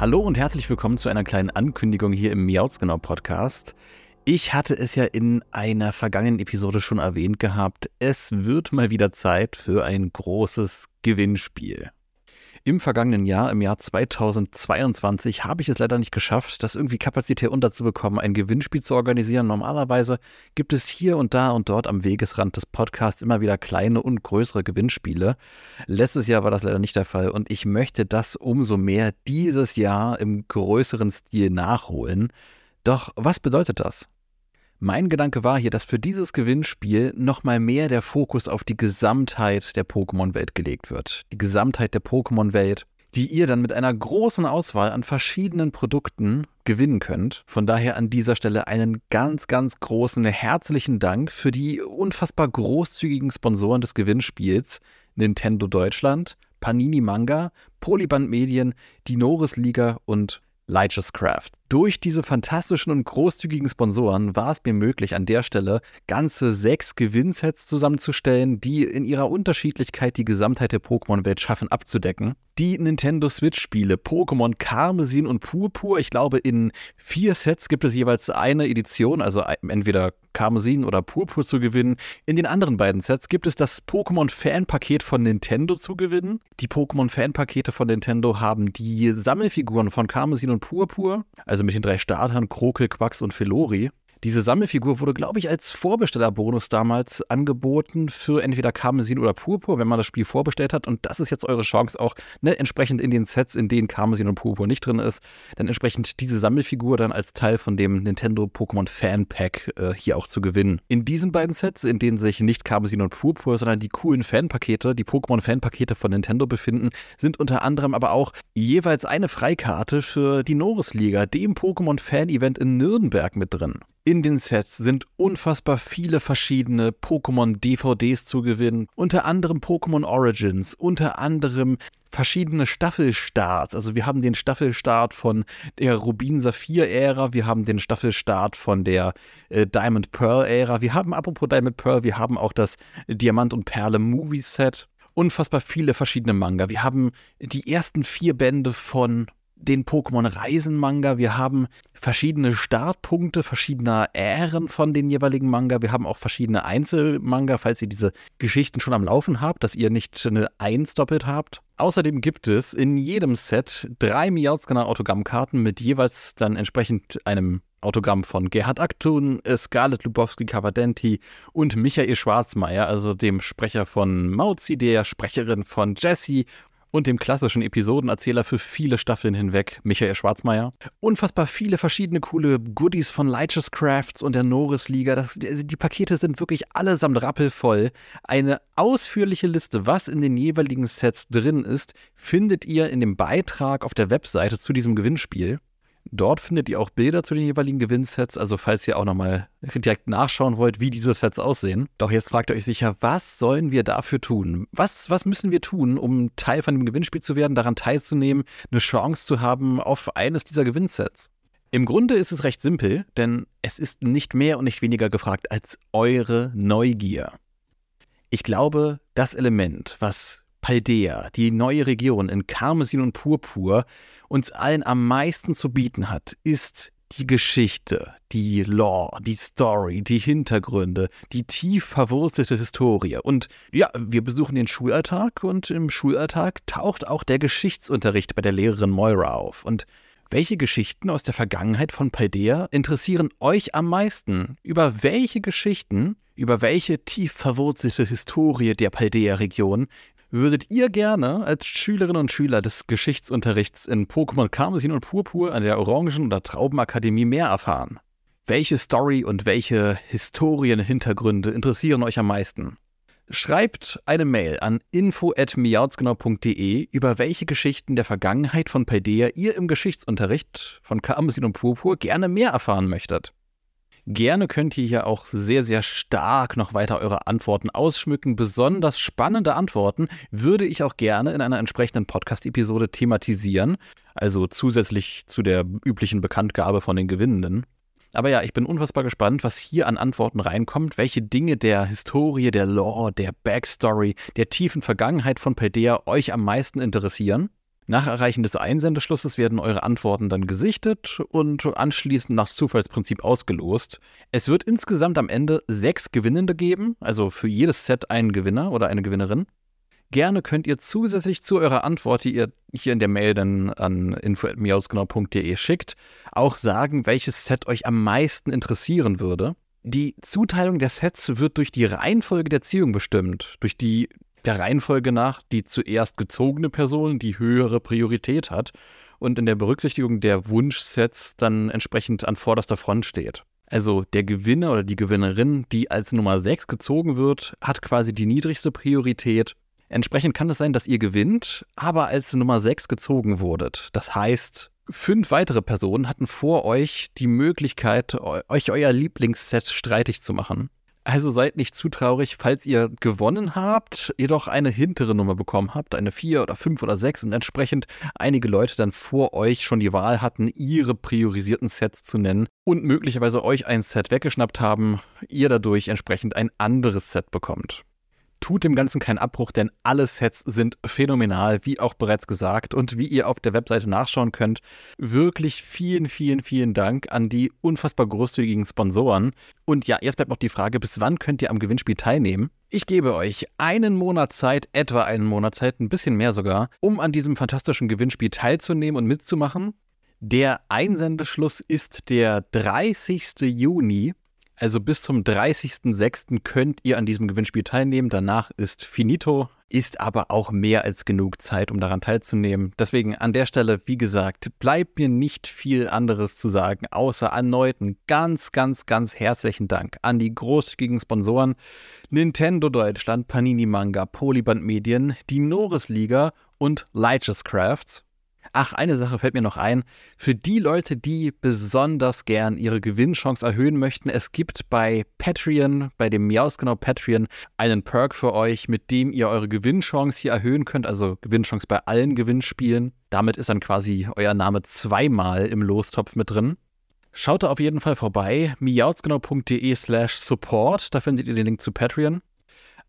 Hallo und herzlich willkommen zu einer kleinen Ankündigung hier im Miautsgenau Podcast. Ich hatte es ja in einer vergangenen Episode schon erwähnt gehabt. Es wird mal wieder Zeit für ein großes Gewinnspiel. Im vergangenen Jahr, im Jahr 2022, habe ich es leider nicht geschafft, das irgendwie Kapazität unterzubekommen, ein Gewinnspiel zu organisieren. Normalerweise gibt es hier und da und dort am Wegesrand des Podcasts immer wieder kleine und größere Gewinnspiele. Letztes Jahr war das leider nicht der Fall und ich möchte das umso mehr dieses Jahr im größeren Stil nachholen. Doch was bedeutet das? Mein Gedanke war hier, dass für dieses Gewinnspiel nochmal mehr der Fokus auf die Gesamtheit der Pokémon-Welt gelegt wird. Die Gesamtheit der Pokémon-Welt, die ihr dann mit einer großen Auswahl an verschiedenen Produkten gewinnen könnt. Von daher an dieser Stelle einen ganz, ganz großen herzlichen Dank für die unfassbar großzügigen Sponsoren des Gewinnspiels. Nintendo Deutschland, Panini Manga, Polyband Medien, die Norris Liga und Light's Craft. Durch diese fantastischen und großzügigen Sponsoren war es mir möglich, an der Stelle ganze sechs Gewinnsets zusammenzustellen, die in ihrer Unterschiedlichkeit die Gesamtheit der Pokémon-Welt schaffen abzudecken. Die Nintendo Switch-Spiele Pokémon Karmesin und Purpur, ich glaube, in vier Sets gibt es jeweils eine Edition, also entweder Karmesin oder Purpur zu gewinnen. In den anderen beiden Sets gibt es das Pokémon-Fan-Paket von Nintendo zu gewinnen. Die Pokémon-Fan-Pakete von Nintendo haben die Sammelfiguren von Karmesin und Purpur, also mit den drei Startern, Krokel, Quax und Felori. Diese Sammelfigur wurde, glaube ich, als Vorbestellerbonus damals angeboten für entweder Karmesin oder Purpur, wenn man das Spiel vorbestellt hat. Und das ist jetzt eure Chance auch, ne, entsprechend in den Sets, in denen Karmesin und Purpur nicht drin ist, dann entsprechend diese Sammelfigur dann als Teil von dem Nintendo Pokémon Fan Pack äh, hier auch zu gewinnen. In diesen beiden Sets, in denen sich nicht Karmesin und Purpur, sondern die coolen Fanpakete, die Pokémon Fanpakete von Nintendo befinden, sind unter anderem aber auch jeweils eine Freikarte für die Norris Liga, dem Pokémon Fan Event in Nürnberg mit drin. In den Sets sind unfassbar viele verschiedene Pokémon-DVDs zu gewinnen, unter anderem Pokémon Origins, unter anderem verschiedene Staffelstarts. Also wir haben den Staffelstart von der Rubin-Saphir-Ära, wir haben den Staffelstart von der äh, Diamond Pearl-Ära, wir haben apropos Diamond Pearl, wir haben auch das Diamant und Perle Movie-Set. Unfassbar viele verschiedene Manga. Wir haben die ersten vier Bände von den Pokémon-Reisen-Manga. Wir haben verschiedene Startpunkte verschiedener Ähren von den jeweiligen Manga. Wir haben auch verschiedene Einzelmanga, falls ihr diese Geschichten schon am Laufen habt, dass ihr nicht eine Eins doppelt habt. Außerdem gibt es in jedem Set drei Miautscanner-Autogrammkarten mit jeweils dann entsprechend einem Autogramm von Gerhard Aktun, Scarlett Lubowski-Cavadenti und Michael Schwarzmeier, also dem Sprecher von Mauzi, der Sprecherin von Jessie und dem klassischen Episodenerzähler für viele Staffeln hinweg, Michael Schwarzmeier. Unfassbar viele verschiedene coole Goodies von Light's Crafts und der Norris Liga. Das, die Pakete sind wirklich allesamt rappelvoll. Eine ausführliche Liste, was in den jeweiligen Sets drin ist, findet ihr in dem Beitrag auf der Webseite zu diesem Gewinnspiel. Dort findet ihr auch Bilder zu den jeweiligen Gewinnsets, also falls ihr auch nochmal direkt nachschauen wollt, wie diese Sets aussehen. Doch jetzt fragt ihr euch sicher, was sollen wir dafür tun? Was, was müssen wir tun, um Teil von dem Gewinnspiel zu werden, daran teilzunehmen, eine Chance zu haben auf eines dieser Gewinnsets? Im Grunde ist es recht simpel, denn es ist nicht mehr und nicht weniger gefragt als eure Neugier. Ich glaube, das Element, was Paldea, die neue Region in Karmesin und Purpur, uns allen am meisten zu bieten hat, ist die Geschichte, die Lore, die Story, die Hintergründe, die tief verwurzelte Historie. Und ja, wir besuchen den Schulalltag und im Schulalltag taucht auch der Geschichtsunterricht bei der Lehrerin Moira auf. Und welche Geschichten aus der Vergangenheit von Paldea interessieren euch am meisten? Über welche Geschichten, über welche tief verwurzelte Historie der Paldea-Region Würdet ihr gerne als Schülerinnen und Schüler des Geschichtsunterrichts in Pokémon Karmesin und Purpur an der Orangen- oder Traubenakademie mehr erfahren? Welche Story und welche Historienhintergründe interessieren euch am meisten? Schreibt eine Mail an info@miautsgenau.de über welche Geschichten der Vergangenheit von Paldea ihr im Geschichtsunterricht von Karmesin und Purpur gerne mehr erfahren möchtet. Gerne könnt ihr hier auch sehr, sehr stark noch weiter eure Antworten ausschmücken. Besonders spannende Antworten würde ich auch gerne in einer entsprechenden Podcast-Episode thematisieren. Also zusätzlich zu der üblichen Bekanntgabe von den Gewinnenden. Aber ja, ich bin unfassbar gespannt, was hier an Antworten reinkommt, welche Dinge der Historie, der Lore, der Backstory, der tiefen Vergangenheit von Paldea euch am meisten interessieren. Nach Erreichen des Einsendeschlusses werden eure Antworten dann gesichtet und anschließend nach Zufallsprinzip ausgelost. Es wird insgesamt am Ende sechs Gewinnende geben, also für jedes Set einen Gewinner oder eine Gewinnerin. Gerne könnt ihr zusätzlich zu eurer Antwort, die ihr hier in der Mail dann an info.miausgenau.de schickt, auch sagen, welches Set euch am meisten interessieren würde. Die Zuteilung der Sets wird durch die Reihenfolge der Ziehung bestimmt, durch die der Reihenfolge nach die zuerst gezogene Person die höhere Priorität hat und in der Berücksichtigung der Wunschsets dann entsprechend an vorderster Front steht. Also der Gewinner oder die Gewinnerin, die als Nummer 6 gezogen wird, hat quasi die niedrigste Priorität. Entsprechend kann es sein, dass ihr gewinnt, aber als Nummer 6 gezogen wurdet. Das heißt, fünf weitere Personen hatten vor euch die Möglichkeit, euch euer Lieblingsset streitig zu machen. Also seid nicht zu traurig, falls ihr gewonnen habt, jedoch eine hintere Nummer bekommen habt, eine 4 oder 5 oder 6 und entsprechend einige Leute dann vor euch schon die Wahl hatten, ihre priorisierten Sets zu nennen und möglicherweise euch ein Set weggeschnappt haben, ihr dadurch entsprechend ein anderes Set bekommt tut dem Ganzen keinen Abbruch, denn alle Sets sind phänomenal, wie auch bereits gesagt. Und wie ihr auf der Webseite nachschauen könnt, wirklich vielen, vielen, vielen Dank an die unfassbar großzügigen Sponsoren. Und ja, jetzt bleibt noch die Frage, bis wann könnt ihr am Gewinnspiel teilnehmen? Ich gebe euch einen Monat Zeit, etwa einen Monat Zeit, ein bisschen mehr sogar, um an diesem fantastischen Gewinnspiel teilzunehmen und mitzumachen. Der Einsendeschluss ist der 30. Juni. Also bis zum 30.06. könnt ihr an diesem Gewinnspiel teilnehmen. Danach ist finito, ist aber auch mehr als genug Zeit, um daran teilzunehmen. Deswegen an der Stelle, wie gesagt, bleibt mir nicht viel anderes zu sagen, außer erneut einen ganz, ganz, ganz herzlichen Dank an die großzügigen Sponsoren Nintendo Deutschland, Panini Manga, Polyband Medien, die Norris Liga und Lightjes Crafts. Ach, eine Sache fällt mir noch ein. Für die Leute, die besonders gern ihre Gewinnchance erhöhen möchten, es gibt bei Patreon, bei dem Miausgenau Patreon, einen Perk für euch, mit dem ihr eure Gewinnchance hier erhöhen könnt. Also Gewinnchance bei allen Gewinnspielen. Damit ist dann quasi euer Name zweimal im Lostopf mit drin. Schaut da auf jeden Fall vorbei, miauzgenau.de slash support, da findet ihr den Link zu Patreon.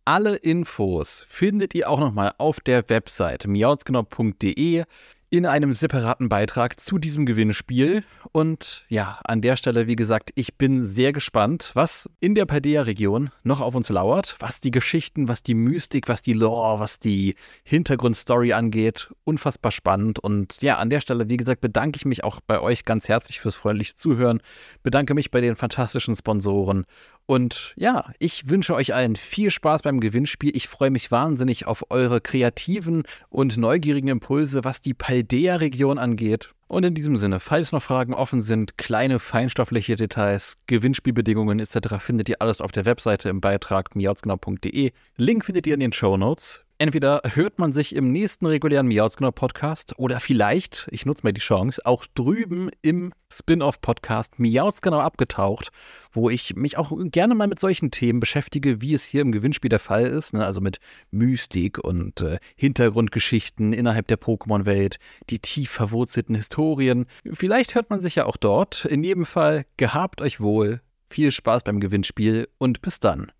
Alle Infos findet ihr auch nochmal auf der Website miauzgenau.de in einem separaten Beitrag zu diesem Gewinnspiel. Und ja, an der Stelle, wie gesagt, ich bin sehr gespannt, was in der Paldea-Region noch auf uns lauert, was die Geschichten, was die Mystik, was die Lore, was die Hintergrundstory angeht. Unfassbar spannend. Und ja, an der Stelle, wie gesagt, bedanke ich mich auch bei euch ganz herzlich fürs freundliche Zuhören. Bedanke mich bei den fantastischen Sponsoren und ja, ich wünsche euch allen viel Spaß beim Gewinnspiel. Ich freue mich wahnsinnig auf eure kreativen und neugierigen Impulse, was die Paldea-Region angeht. Und in diesem Sinne, falls noch Fragen offen sind, kleine feinstoffliche Details, Gewinnspielbedingungen etc., findet ihr alles auf der Webseite im Beitrag miauzgenau.de. Link findet ihr in den Show Notes. Entweder hört man sich im nächsten regulären Miauzgenau Podcast oder vielleicht, ich nutze mal die Chance, auch drüben im Spin-off Podcast Miauzgenau abgetaucht, wo ich mich auch gerne mal mit solchen Themen beschäftige, wie es hier im Gewinnspiel der Fall ist, ne? also mit Mystik und äh, Hintergrundgeschichten innerhalb der Pokémon-Welt, die tief verwurzelten Historien. Vielleicht hört man sich ja auch dort. In jedem Fall gehabt euch wohl, viel Spaß beim Gewinnspiel und bis dann.